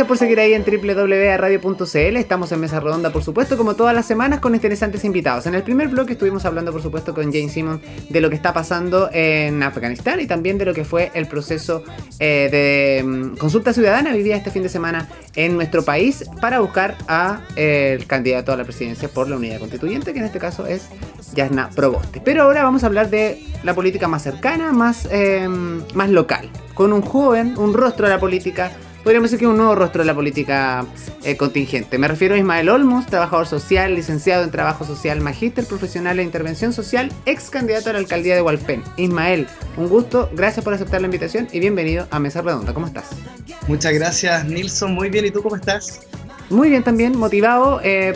Gracias por seguir ahí en www.radio.cl. Estamos en Mesa Redonda, por supuesto, como todas las semanas, con interesantes invitados. En el primer bloque estuvimos hablando, por supuesto, con Jane Simon de lo que está pasando en Afganistán y también de lo que fue el proceso eh, de mm, consulta ciudadana vivida este fin de semana en nuestro país para buscar a eh, el candidato a la presidencia por la unidad constituyente, que en este caso es Yasna Proboste. Pero ahora vamos a hablar de la política más cercana, más, eh, más local, con un joven, un rostro de la política podríamos decir que es un nuevo rostro de la política eh, contingente. Me refiero a Ismael Olmos, trabajador social, licenciado en trabajo social, magíster profesional e intervención social, ex candidato a la alcaldía de Hualpén. Ismael, un gusto, gracias por aceptar la invitación y bienvenido a Mesa Redonda. ¿Cómo estás? Muchas gracias, Nilson. Muy bien, ¿y tú cómo estás? Muy bien también, motivado. Eh,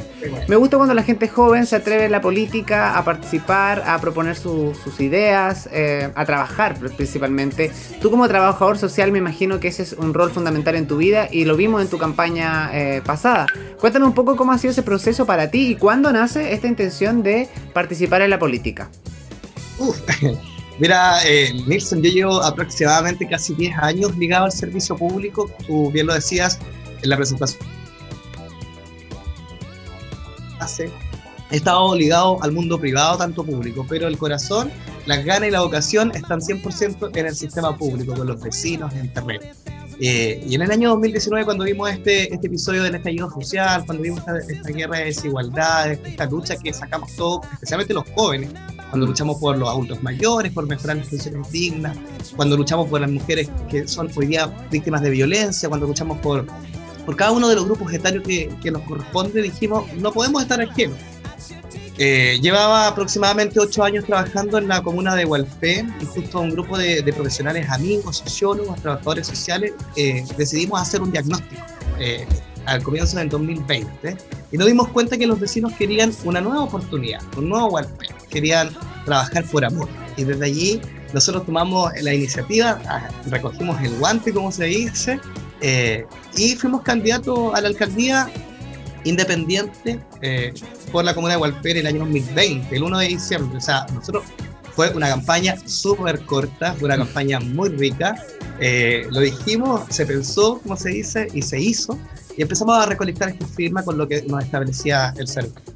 me gusta cuando la gente joven se atreve en la política a participar, a proponer sus ideas, eh, a trabajar principalmente. Tú como trabajador social me imagino que ese es un rol fundamental en tu vida y lo vimos en tu campaña eh, pasada. Cuéntame un poco cómo ha sido ese proceso para ti y cuándo nace esta intención de participar en la política. Uf. Mira, Nilsson, yo llevo aproximadamente casi 10 años ligado al servicio público. Tú bien lo decías en la presentación he estado ligado al mundo privado, tanto público, pero el corazón, las ganas y la vocación están 100% en el sistema público, con los vecinos, en terreno. Eh, y en el año 2019, cuando vimos este, este episodio del estallido social, cuando vimos esta, guerra de desigualdades, esta lucha que sacamos todos, especialmente los jóvenes, cuando luchamos por los adultos mayores, por mejorar las pensiones dignas, cuando luchamos por las mujeres que son hoy día víctimas de violencia, cuando luchamos por por cada uno de los grupos etarios que, que nos corresponde, dijimos, no podemos estar ajenos. Eh, llevaba aproximadamente ocho años trabajando en la comuna de Hualpén y justo un grupo de, profesionales amigos, sociólogos, trabajadores sociales, eh, decidimos hacer un diagnóstico eh, al comienzo del 2020 y nos dimos cuenta que los vecinos querían una nueva oportunidad, un nuevo Hualpén, querían trabajar por amor. Y desde allí nosotros tomamos la iniciativa, ah, recogimos el guante, como se dice, eh, y fuimos candidatos a la alcaldía independiente eh, por la Comuna de Gualpera el año 2020, el 1 de diciembre. O sea, nosotros fue una campaña súper corta, fue una campaña muy rica. Eh, lo dijimos, se pensó, como se dice, y se hizo. Y empezamos a recolectar esta firma con lo que nos establecía el servicio.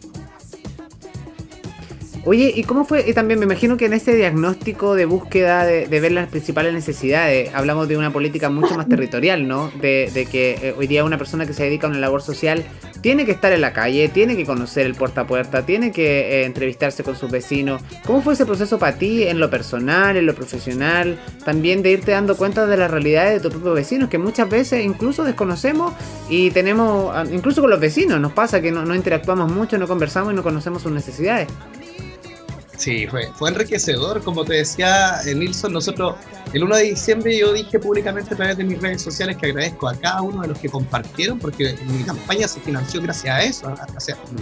Oye, ¿y cómo fue? Y también me imagino que en ese diagnóstico de búsqueda de, ver las principales necesidades, hablamos de una política mucho más territorial, ¿no? De, que eh, hoy día una persona que se dedica a una labor social tiene que estar en la calle, tiene que conocer el puerta a puerta, tiene que eh, entrevistarse con sus vecinos. ¿Cómo fue ese proceso para ti en lo personal, en lo profesional? También de irte dando cuenta de las realidades de tus propios vecinos, que muchas veces incluso desconocemos y tenemos, ah, incluso con los vecinos, nos pasa que no, no interactuamos mucho, no conversamos y no conocemos sus necesidades. Sí, fue, fue enriquecedor, como te decía eh, Nilsson, nosotros el 1 de diciembre yo dije públicamente a través de mis redes sociales que agradezco a cada uno de los que compartieron, porque mi campaña se financió gracias a eso,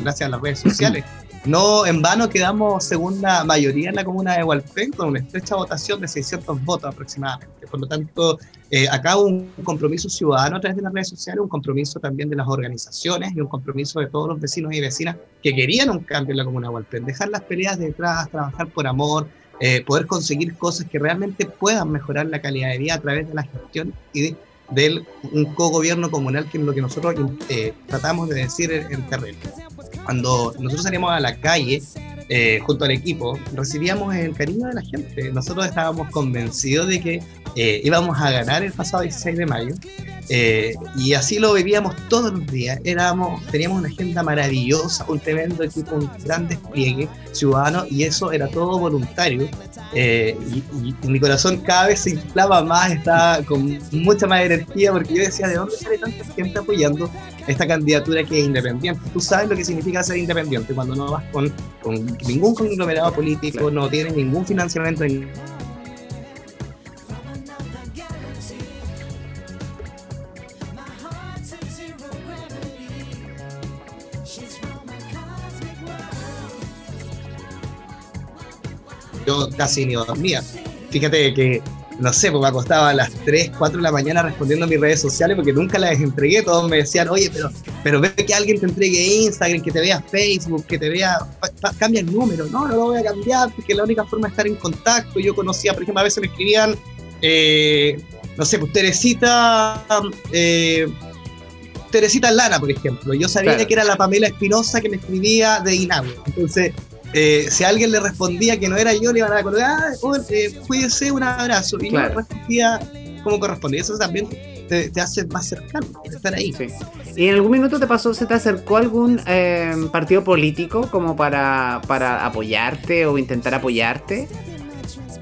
gracias a las redes sociales. No en vano quedamos segunda mayoría en la comuna de Hualpén con una estrecha votación de 600 votos aproximadamente. Por lo tanto, eh, acá un compromiso ciudadano a través de las redes sociales, un compromiso también de las organizaciones y un compromiso de todos los vecinos y vecinas que querían un cambio en la comuna de Hualpén. Dejar las peleas detrás, trabajar por amor, eh, poder conseguir cosas que realmente puedan mejorar la calidad de vida a través de la gestión y de, un co-gobierno comunal, que es lo que nosotros eh, tratamos de decir en, en terreno. Cuando nosotros salíamos a la calle, eh, junto al equipo, recibíamos el cariño de la gente. Nosotros estábamos convencidos de que eh, íbamos a ganar el pasado 16 de mayo eh, y así lo vivíamos todos los días. Éramos, teníamos una agenda maravillosa, un tremendo equipo, un gran despliegue ciudadano y eso era todo voluntario. y, mi corazón cada vez se inflaba más, estaba con mucha más energía porque yo decía, ¿de dónde sale tanta gente apoyando esta candidatura que es independiente? Tú sabes lo que significa ser independiente cuando no vas con, con ningún conglomerado político, no tiene ningún financiamiento en yo casi ni dormía. Fíjate que no sé, pues me acostaba a las 3, 4 de la mañana respondiendo a mis redes sociales porque nunca las entregué. Todos me decían, oye, pero, pero ve que alguien te entregue Instagram, que te vea Facebook, que te vea, cambia el número. No, no lo voy a cambiar porque la única forma de estar en contacto. Yo conocía, por ejemplo, a veces me escribían, eh, no sé, pues Teresita, eh, Teresita Lana, por ejemplo. Yo sabía que era la Pamela Espinosa que me escribía de Inagua. Entonces, eh, si alguien le respondía que no era yo, le iban a colgar, ah, oh, eh, cuídese, un abrazo. Y no respondía como correspondía. Eso también te, hace más cercano, estar ahí. ¿Y en algún minuto te pasó, se te acercó algún eh, partido político como para, para apoyarte o intentar apoyarte?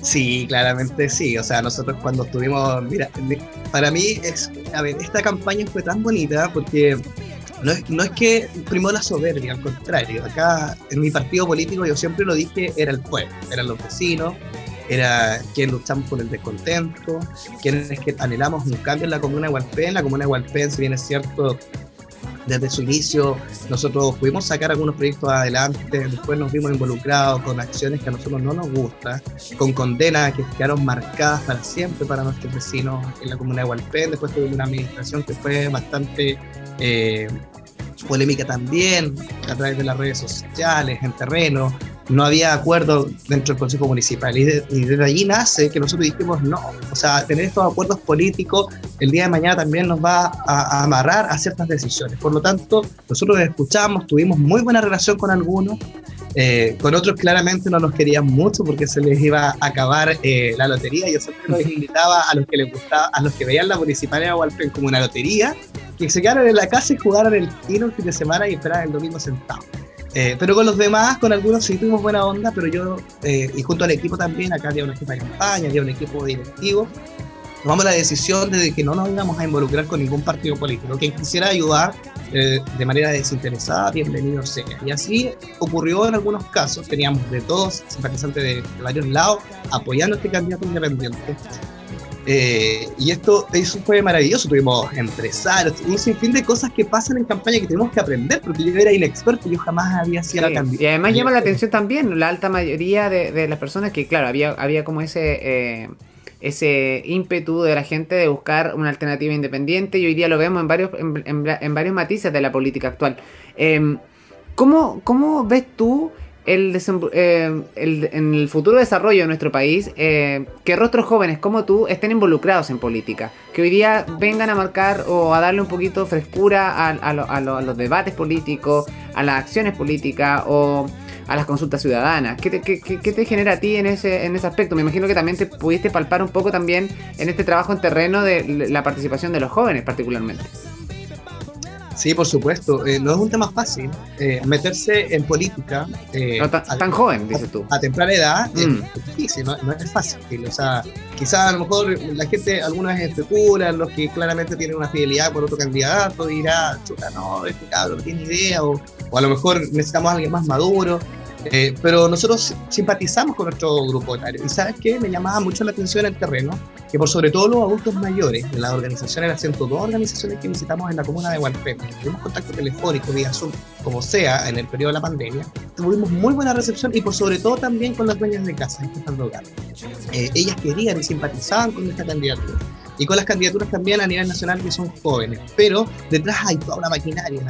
Sí, claramente sí. O sea, nosotros cuando estuvimos, mira, para mí es, a ver, esta campaña fue tan bonita porque no es, no es que primó la soberbia, al contrario. Acá en mi partido político yo siempre lo dije, era el pueblo, eran los vecinos, era quien luchamos por el descontento, quienes que anhelamos un cambio en la comuna de Hualpén. La comuna de Hualpén, si bien es cierto, desde su inicio nosotros pudimos sacar algunos proyectos adelante, después nos vimos involucrados con acciones que a nosotros no nos gustan, con condenas que quedaron marcadas para siempre para nuestros vecinos en la comuna de Hualpén, después tuvimos una administración que fue bastante eh, polémica también a través de las redes sociales, en terreno, no había acuerdo dentro del Consejo Municipal. Y, desde allí nace que nosotros dijimos no. O sea, tener estos acuerdos políticos el día de mañana también nos va a, amarrar a ciertas decisiones. Por lo tanto, nosotros escuchamos, tuvimos muy buena relación con algunos. Eh, con otros claramente no nos querían mucho porque se les iba a acabar eh, la lotería. Yo siempre les invitaba a los que les gustaba, a los que veían la municipalidad de Hualpén como una lotería, que se quedaran en la casa y jugaran el tiro el fin de semana y esperaran el domingo sentado. Eh, pero con los demás, con algunos sí tuvimos buena onda, pero yo, eh, y junto al equipo también, acá había una equipa de campaña, había un equipo directivo, tomamos la decisión de que no nos íbamos a involucrar con ningún partido político. Quien quisiera ayudar eh, de manera desinteresada, bienvenido sea. Y así ocurrió en algunos casos, teníamos de todos simpatizantes de, de varios lados apoyando a este candidato independiente. Eh, y esto eso fue maravilloso. Tuvimos empresarios, un sinfín de cosas que pasan en campaña que tenemos que aprender, porque yo era inexperto, yo jamás había sido la Y además llama la atención también la alta mayoría de, las personas que, claro, había, había como ese. Eh, ese ímpetu de la gente de buscar una alternativa independiente y hoy día lo vemos en varios, en, varios matices de la política actual. Em, ¿cómo, ¿Cómo ves tú eh, el, en el futuro desarrollo de nuestro país, eh, que rostros jóvenes como tú estén involucrados en política, que hoy día vengan a marcar o a darle un poquito frescura a, los debates políticos, a las acciones políticas o a las consultas ciudadanas. ¿Qué te, genera a ti en ese, en ese aspecto? Me imagino que también te pudiste palpar un poco también en este trabajo en terreno de la participación de los jóvenes particularmente. Sí, por supuesto. Eh, no es un tema fácil. Eh, meterse en política. Eh, tan, joven, dices tú. A, temprana edad mm. es difícil, no, es fácil. O sea, quizás a lo mejor la gente, algunas especulan, los que claramente tienen una fidelidad por otro candidato, dirá, chuta, no, este cabrón no tiene idea, o, o a lo mejor necesitamos a alguien más maduro. Eh, pero nosotros simpatizamos con nuestro grupo etario. Y sabes qué? Me llamaba mucho la atención el terreno, que por sobre todo los adultos mayores, de las organizaciones, las 102 organizaciones que visitamos en la comuna de Hualpén, tuvimos contacto telefónico vía Zoom, como sea, en el periodo de la pandemia, tuvimos muy buena recepción y por sobre todo también con las dueñas de casa, en eh, ellas querían y simpatizaban con esta candidatura y con las candidaturas también a nivel nacional que son jóvenes. Pero detrás hay toda una maquinaria,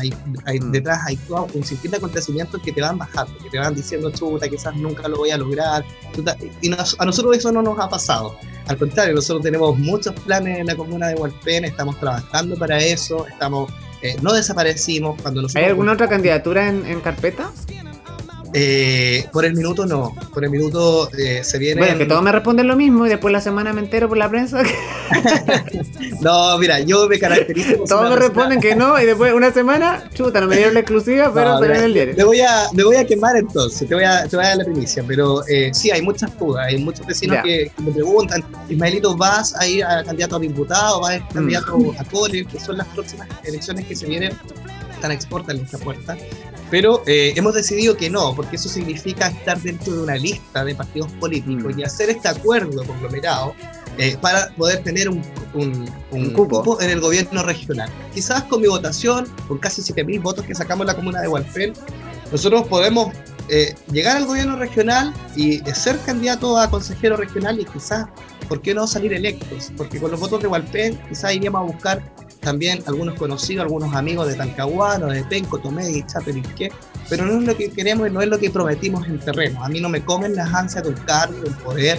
hay, mm. detrás hay todo un sinfín de acontecimientos que te van bajando, que te van diciendo, chuta, quizás nunca lo voy a lograr. y a nosotros eso no nos ha pasado. Al contrario, nosotros tenemos muchos planes en la comuna de Hualpén, estamos trabajando para eso, estamos, eh, no desaparecimos. cuando ¿Hay alguna otra candidatura en, en carpeta? Eh, por el minuto no, por el minuto eh, se viene. Bueno, que todos me responden lo mismo y después la semana me entero por la prensa. no, mira, yo me caracterizo. todos me responden que no y después una semana, chuta, no me dieron la exclusiva, pero se ve el diario. Me voy, a, me voy a quemar entonces, te voy a, te voy a dar la primicia, pero eh, sí, hay muchas fugas, hay muchos vecinos que, me preguntan, Ismaelito, ¿vas a ir a candidato a diputado, vas a ir mm. candidato a cole, que son las próximas elecciones que se vienen? Están exportas en nuestra puerta. Pero eh, hemos decidido que no, porque eso significa estar dentro de una lista de partidos políticos mm. y hacer este acuerdo conglomerado eh, para poder tener un, un, cupo. en el gobierno regional. Quizás con mi votación, con casi 7.000 votos que sacamos en la comuna de Hualpén, nosotros podemos eh, llegar al gobierno regional y ser candidato a consejero regional y quizás, ¿por qué no salir electos? Porque con los votos de Hualpén quizás iríamos a buscar también algunos conocidos, algunos amigos de Talcahuano, de Penco, Tomé y qué pero no es lo que queremos y no es lo que prometimos en terreno. A mí no me comen las ansias del cargo, del poder.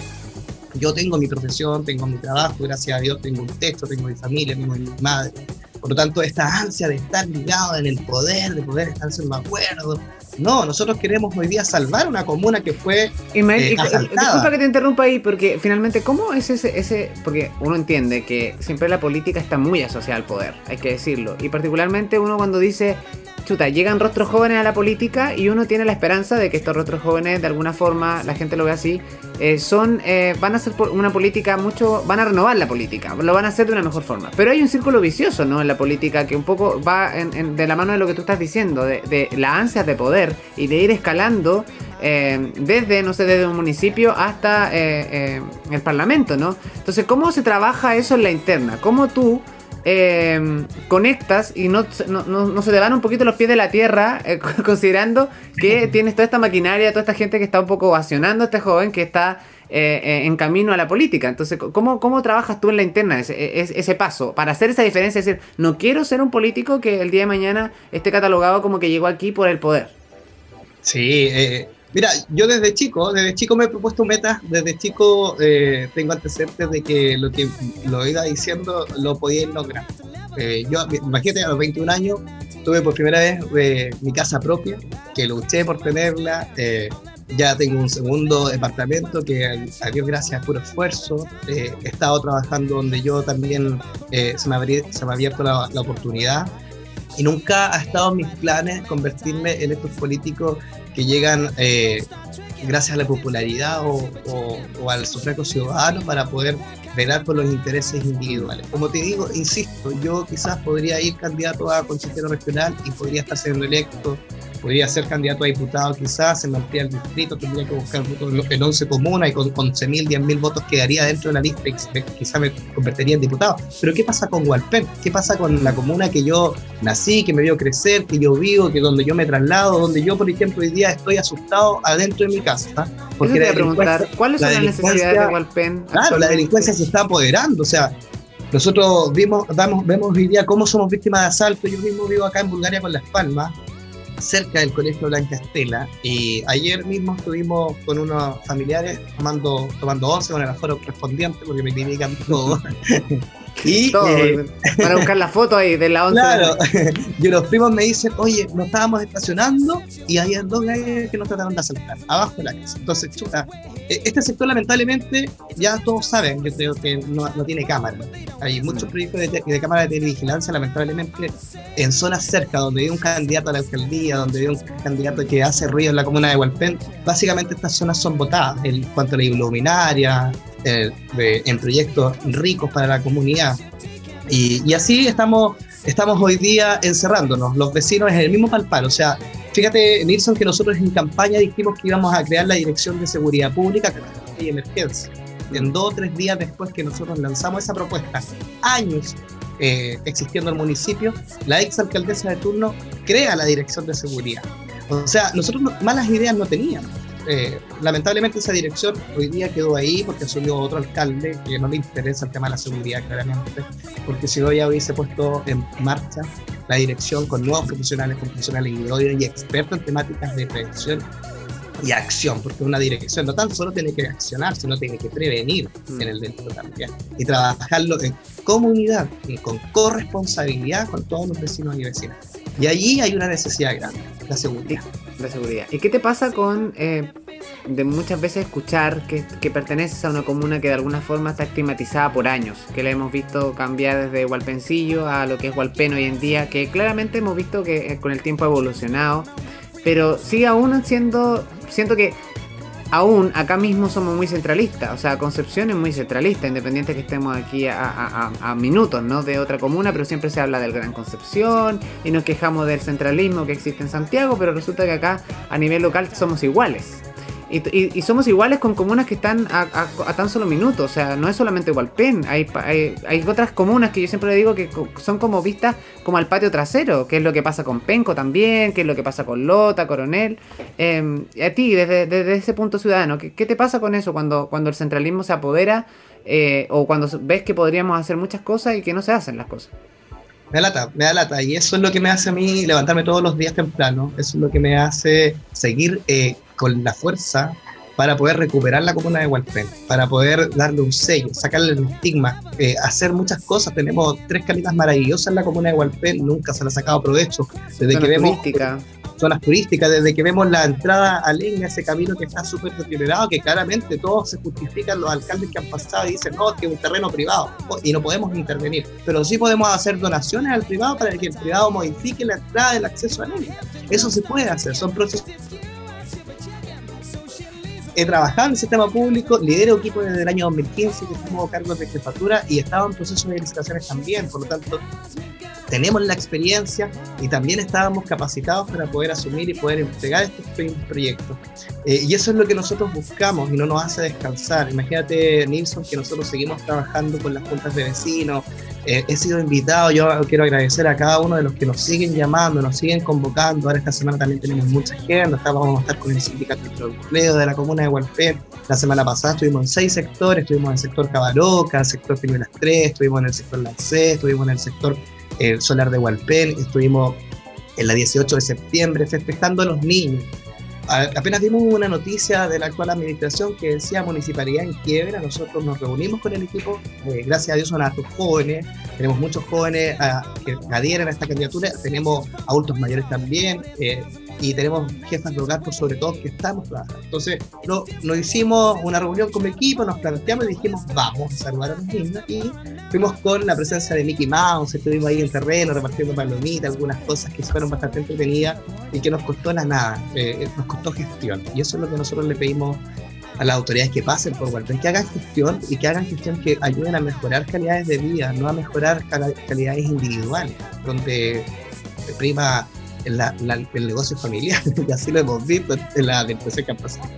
Yo tengo mi profesión, tengo mi trabajo, gracias a Dios tengo un techo, tengo mi familia, tengo mi madre. por lo tanto, esta ansia de estar ligado en el poder, de poder estar en acuerdo. No, nosotros queremos hoy día salvar una comuna que fue eh, Disculpa que te interrumpa ahí, porque finalmente, ¿cómo es ese, ese...? Porque uno entiende que siempre la política está muy asociada al poder, hay que decirlo. Y particularmente uno cuando dice chuta, llegan rostros jóvenes a la política y uno tiene la esperanza de que estos rostros jóvenes, de alguna forma, la gente lo ve así, eh, son, eh, van a hacer una política mucho, van a renovar la política, lo van a hacer de una mejor forma. Pero hay un círculo vicioso, ¿no? En la política que un poco va de la mano de lo que tú estás diciendo, de, de las ansias de poder y de ir escalando eh, desde, no sé, desde un municipio hasta el parlamento, ¿no? Entonces, ¿cómo se trabaja eso en la interna? ¿Cómo tú eh, conectas y no, no, se te van un poquito los pies de la tierra, eh, considerando que tienes toda esta maquinaria, toda esta gente que está un poco ovacionando a este joven que está eh, en camino a la política. Entonces, ¿cómo, cómo trabajas tú en la interna ese, ese, paso para hacer esa diferencia? Es decir, no quiero ser un político que el día de mañana esté catalogado como que llegó aquí por el poder. Sí, eh, Mira, yo desde chico, desde chico me he propuesto metas, desde chico eh, tengo antecedentes de que lo que lo iba diciendo lo podía lograr. Eh, yo, imagínate, a los 21 años tuve por primera vez eh, mi casa propia, que luché por tenerla. ya tengo un segundo departamento que a Dios gracias puro esfuerzo. he estado trabajando donde yo también se, me se me ha abierto la oportunidad y nunca ha estado en mis planes convertirme en estos políticos que llegan eh, gracias a la popularidad o, al sufragio ciudadano para poder velar por los intereses individuales. Como te digo, insisto, yo quizás podría ir candidato a consejero regional y podría estar siendo electo podría ser candidato a diputado quizás, se amplía el distrito, tendría que buscar votos en 11 comunas y con 11.000, 10.000 votos quedaría dentro de la lista y quizás me convertiría en diputado. Pero ¿qué pasa con Hualpén? ¿Qué pasa con la comuna que yo nací, que me vio crecer, que yo vivo, que donde yo me traslado, donde yo, por ejemplo, hoy día estoy asustado adentro de mi casa? Porque te preguntar, ¿cuáles son las necesidades de Hualpén? Claro, la delincuencia se está apoderando, o sea, nosotros vimos, damos, vemos hoy día cómo somos víctimas de asalto. Yo mismo vivo acá en Bulgaria con Las Palmas cerca del Colegio Blanca Estela y ayer mismo estuvimos con unos familiares tomando, tomando once con el aforo correspondiente porque me critican todo. Y, eh, para buscar la foto ahí de la once. Claro, y los primos me dicen, oye, nos estábamos estacionando y había dos gallos que nos trataron de asaltar, abajo de la casa. Entonces, chuta, e, este sector lamentablemente, ya todos saben, yo creo que no, no tiene cámara. Hay muchos mm. proyectos de, de cámara de vigilancia, lamentablemente, en zonas cerca, donde hay un candidato a la alcaldía, donde hay un candidato que hace ruido en la comuna de Hualpén, básicamente estas zonas son votadas en cuanto a la iluminaria, en proyectos ricos para la comunidad. Y, así estamos, estamos hoy día encerrándonos. Los vecinos es el mismo palpar. O sea, fíjate, Nilsson, que nosotros en campaña dijimos que íbamos a crear la Dirección de Seguridad Pública y Emergencia. En dos o tres días después que nosotros lanzamos esa propuesta, años eh, existiendo el municipio, la ex alcaldesa de turno crea la Dirección de Seguridad. O sea, nosotros malas ideas no teníamos eh, lamentablemente esa dirección hoy día quedó ahí porque asumió otro alcalde que no le interesa el tema de la seguridad claramente, porque si hoy ya hubiese puesto en marcha la dirección con nuevos profesionales, profesionales y expertos en temáticas de prevención y acción, porque una dirección no tan solo tiene que accionar, sino tiene que prevenir mm. en el delito también y trabajarlo en comunidad y con corresponsabilidad con todos los vecinos y vecinas. Y allí hay una necesidad grande, la seguridad la seguridad. ¿Y qué te pasa con eh, de muchas veces escuchar que, perteneces a una comuna que de alguna forma está estigmatizada por años? Que la hemos visto cambiar desde Hualpencillo a lo que es Hualpen hoy en día, que claramente hemos visto que eh, con el tiempo ha evolucionado, pero sigue aún siendo, siento que aún acá mismo somos muy centralistas, o sea, Concepción es muy centralista, independiente que estemos aquí a, minutos, ¿no? De otra comuna, pero siempre se habla del Gran Concepción y nos quejamos del centralismo que existe en Santiago, pero resulta que acá a nivel local somos iguales. Y, somos iguales con comunas que están a, tan solo minutos, o sea, no es solamente Hualpén, hay, hay, otras comunas que yo siempre digo que son como vistas como al patio trasero, que es lo que pasa con Penco también, que es lo que pasa con Lota, Coronel. Eh, a ti, desde, ese punto ciudadano, ¿qué, te pasa con eso cuando, cuando el centralismo se apodera eh, o cuando ves que podríamos hacer muchas cosas y que no se hacen las cosas? me da lata, me da lata. Y eso es lo que me hace a mí levantarme todos los días temprano. Eso es lo que me hace seguir eh, con la fuerza para poder recuperar la comuna de Hualpén, para poder darle un sello, sacarle el estigma, eh, hacer muchas cosas. Tenemos tres calitas maravillosas en la comuna de Hualpén, nunca se le ha sacado provecho. Desde que vemos zonas turísticas, desde que vemos la entrada a Leña, ese camino que está súper deteriorado, que claramente todos se justifican los alcaldes que han pasado y dicen, no, es que es un terreno privado y no podemos intervenir. Pero sí podemos hacer donaciones al privado para que el privado modifique la entrada del acceso a Leña. Eso se puede hacer, son procesos he trabajado en el sistema público, lidero equipo desde el año 2015 que tengo cargos de jefatura y estaba en proceso de licitaciones también, por lo tanto tenemos la experiencia y también estábamos capacitados para poder asumir y poder entregar estos proyectos. Eh, y eso es lo que nosotros buscamos y no nos hace descansar. Imagínate, Nilsson, que nosotros seguimos trabajando con las juntas de vecinos, eh, he sido invitado, yo quiero agradecer a cada uno de los que nos siguen llamando, nos siguen convocando. Ahora esta semana también tenemos mucha gente, vamos a estar con el sindicato de empleo de la comuna de Hualpén. La semana pasada estuvimos en seis sectores, estuvimos en el sector Cabaroca, el sector Las Tres, estuvimos en el sector Lancé, estuvimos en el sector eh, Solar de Hualpén, estuvimos en la 18 de septiembre festejando a los niños apenas dimos una noticia de la actual administración que decía municipalidad en quiebra, nosotros nos reunimos con el equipo, eh, gracias a Dios son hartos jóvenes, tenemos muchos jóvenes ah, que adhieren a esta candidatura, tenemos adultos mayores también, eh, y tenemos jefas de hogar, sobre todo, que estamos trabajando. Entonces, nos hicimos una reunión con mi equipo, nos planteamos y dijimos, vamos a saludar a los niños, y fuimos con la presencia de Mickey Mouse, estuvimos ahí en terreno repartiendo palomitas, algunas cosas que fueron bastante entretenidas y que nos costó la nada, eh, nos costó gestión. Y eso es lo que nosotros le pedimos a las autoridades que pasen por Walpen, que hagan gestión y que hagan gestión que ayuden a mejorar calidades de vida, no a mejorar calidades individuales, donde prima el negocio familiar, y así lo hemos visto en la empresa que ha pasado.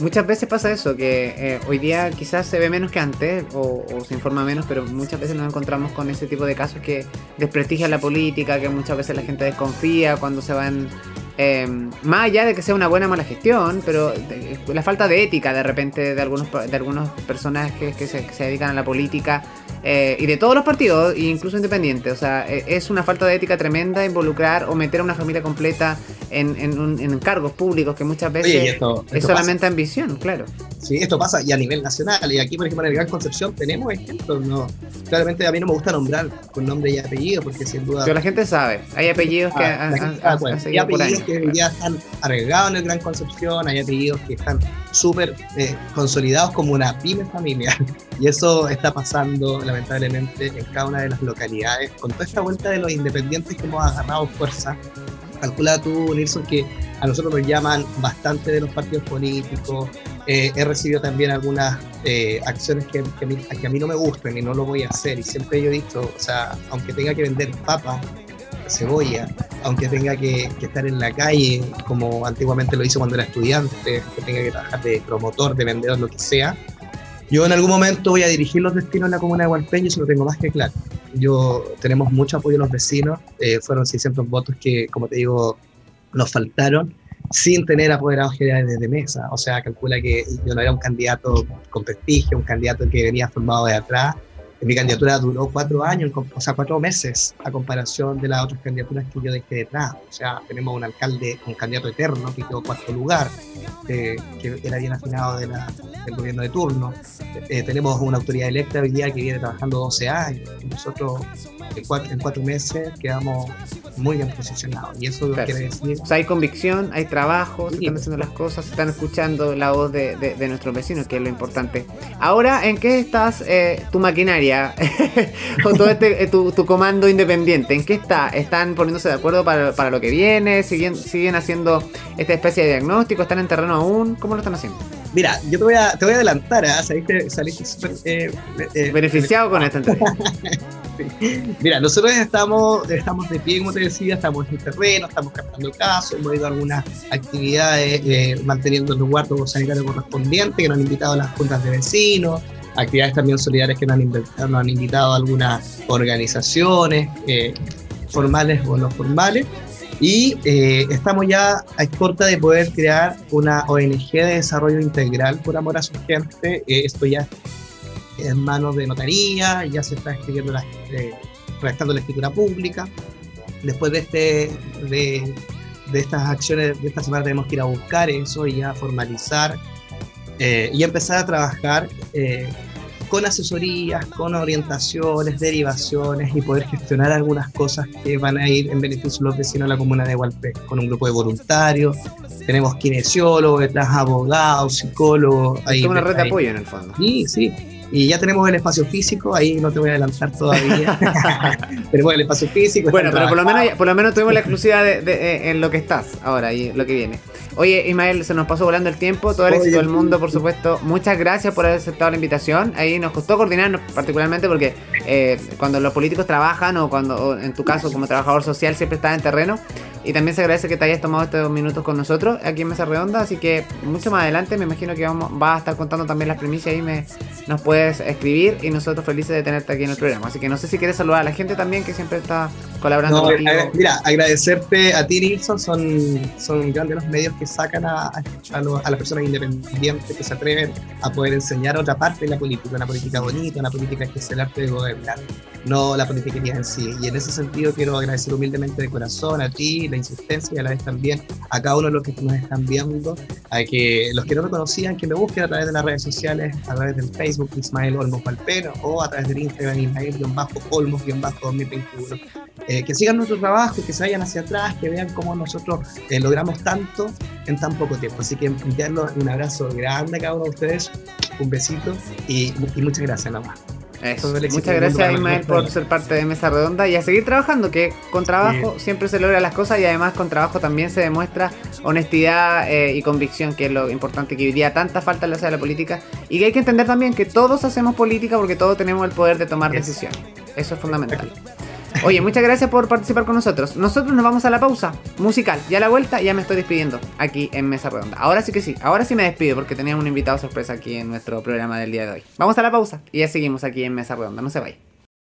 Muchas veces pasa eso, que eh, hoy día quizás se ve menos que antes o, se informa menos, pero muchas veces nos encontramos con ese tipo de casos que desprestigian la política, que muchas veces la gente desconfía cuando se van eh, más allá de que sea una buena o mala gestión, pero la falta de ética de repente de algunos, de algunos personajes que se, que se dedican a la política eh, y de todos los partidos, incluso independientes. O sea, e, es una falta de ética tremenda involucrar o meter a una familia completa en, en, cargos públicos que muchas veces es solamente ambición, claro. Sí, esto pasa y a nivel nacional. Y aquí, por ejemplo, en el Gran Concepción tenemos ejemplos. No, claramente a mí no me gusta nombrar con nombre y apellido, porque sin duda. Pero la gente sabe. Hay apellidos que ah, han, hay apellidos que ya están arreglados en el Gran Concepción, hay apellidos que están súper eh, consolidados como una pyme familiar. Y eso está pasando lamentablemente en cada una de las localidades. Con toda esta vuelta de los independientes que hemos agarrado fuerza, calcula tú, Nilsson, que a nosotros nos llaman bastante de los partidos políticos. Eh, he recibido también algunas eh, acciones que, que, a mí, que, a mí, no me gustan y no lo voy a hacer. Y siempre yo he dicho, o sea, aunque tenga que vender papas, cebolla, aunque tenga que, estar en la calle, como antiguamente lo hizo cuando era estudiante, que tenga que trabajar de promotor, de vendedor, lo que sea, yo en algún momento voy a dirigir los destinos en la comuna de Hualpeño, eso lo tengo más que claro. Yo tenemos mucho apoyo de los vecinos, eh, fueron 600 votos que, como te digo, nos faltaron sin tener apoderados generales de mesa. O sea, calcula que yo no era un candidato con prestigio, un candidato que venía formado de atrás, mi candidatura duró cuatro años, o sea, cuatro meses, a comparación de las otras candidaturas que yo dejé detrás. O sea, tenemos un alcalde, un candidato eterno que quedó cuarto lugar, eh, que era bien afinado del gobierno de turno. Eh, tenemos una autoridad electa que viene trabajando 12 años. Nosotros en cuatro, en cuatro meses quedamos muy bien posicionados. Y eso quiere decir. O sea, hay convicción, hay trabajo, se están haciendo las cosas, se están escuchando la voz de, de, nuestros vecinos, que es lo importante. Ahora, ¿en qué estás eh, tu maquinaria? o todo este, eh, tu, tu, comando independiente, ¿en qué está? ¿Están poniéndose de acuerdo para, para lo que viene? ¿Siguen, ¿Siguen haciendo esta especie de diagnóstico? ¿Están en terreno aún? ¿Cómo lo están haciendo? Mira, yo te voy a, te voy a adelantar, ¿eh? saliste, saliste súper... Eh, eh, Beneficiado con esta entrevista. Mira, nosotros estamos, estamos de pie, como te decía, estamos en el terreno, estamos captando casos, hemos ido a algunas actividades eh, manteniendo los guardos sanitarios correspondientes que nos han invitado a las juntas de vecinos, actividades también solidarias que nos han, nos invitado algunas organizaciones, formales o no formales. Y eh, estamos ya a corta de poder crear una ONG de desarrollo integral por amor a su gente. Eh, esto ya en manos de notaría, ya se está escribiendo la, eh, redactando la escritura pública. Después de este, de, de estas acciones de esta semana tenemos que ir a buscar eso y a formalizar eh, y empezar a trabajar eh, con asesorías, con orientaciones, derivaciones y poder gestionar algunas cosas que van a ir en beneficio de los vecinos de la comuna de Hualpé, con un grupo de voluntarios, tenemos kinesiólogos, detrás abogados, psicólogos. Es una red de apoyo en el fondo. Sí, sí. Y ya tenemos el espacio físico, ahí no te voy a adelantar todavía. tenemos el espacio físico. Bueno, pero por lo, menos, por lo menos tuvimos la exclusiva de, eh, en lo que estás ahora y lo que viene. Oye, Ismael, se nos pasó volando el tiempo, todo el éxito del mundo, por supuesto. Muchas gracias por haber aceptado la invitación. Ahí nos costó coordinarnos particularmente porque eh, cuando los políticos trabajan o cuando, en tu caso, como trabajador social, siempre estás en terreno. Y también se agradece que te hayas tomado estos minutos con nosotros aquí en Mesa Redonda. Así que mucho más adelante me imagino que vamos, vas a estar contando también las primicias y me, nos puedes escribir. Y nosotros felices de tenerte aquí en el programa. Así que no sé si quieres saludar a la gente también que siempre está colaborando contigo. mira, agradecerte a ti, Nilsson. Son, son grandes los medios que sacan a, a, las personas independientes que se atreven a poder enseñar otra parte de la política. Una política bonita, una política que es el arte de gobernar, no la política en sí. Y en ese sentido quiero agradecer humildemente de corazón a ti, insistencia y a la vez también a cada uno de los que nos están viendo, a que los que no me conocían, que me busquen a través de las redes sociales, a través del Facebook Ismael Olmos Palpero o a través del Instagram Ismael-Olmos-2021. Eh, que sigan nuestro trabajo, que se vayan hacia atrás, que vean cómo nosotros eh, logramos tanto en tan poco tiempo. Así que enviarles un abrazo grande a cada uno de ustedes, un besito y, muchas gracias, nada Muchas gracias Ismael por ser parte de Mesa Redonda y a seguir trabajando, que con trabajo siempre se logran las cosas y además con trabajo también se demuestra honestidad eh, y convicción, que es lo importante que hoy día tanta falta le hace a la política. Y que hay que entender también que todos hacemos política porque todos tenemos el poder de tomar decisiones. Eso es fundamental. Oye, muchas gracias por participar con nosotros. Nosotros nos vamos a la pausa musical. Ya a la vuelta ya me estoy despidiendo aquí en Mesa Redonda. Ahora sí que sí, ahora sí me despido porque teníamos un invitado sorpresa aquí en nuestro programa del día de hoy. Vamos a la pausa y ya seguimos aquí en Mesa Redonda. No se vayan.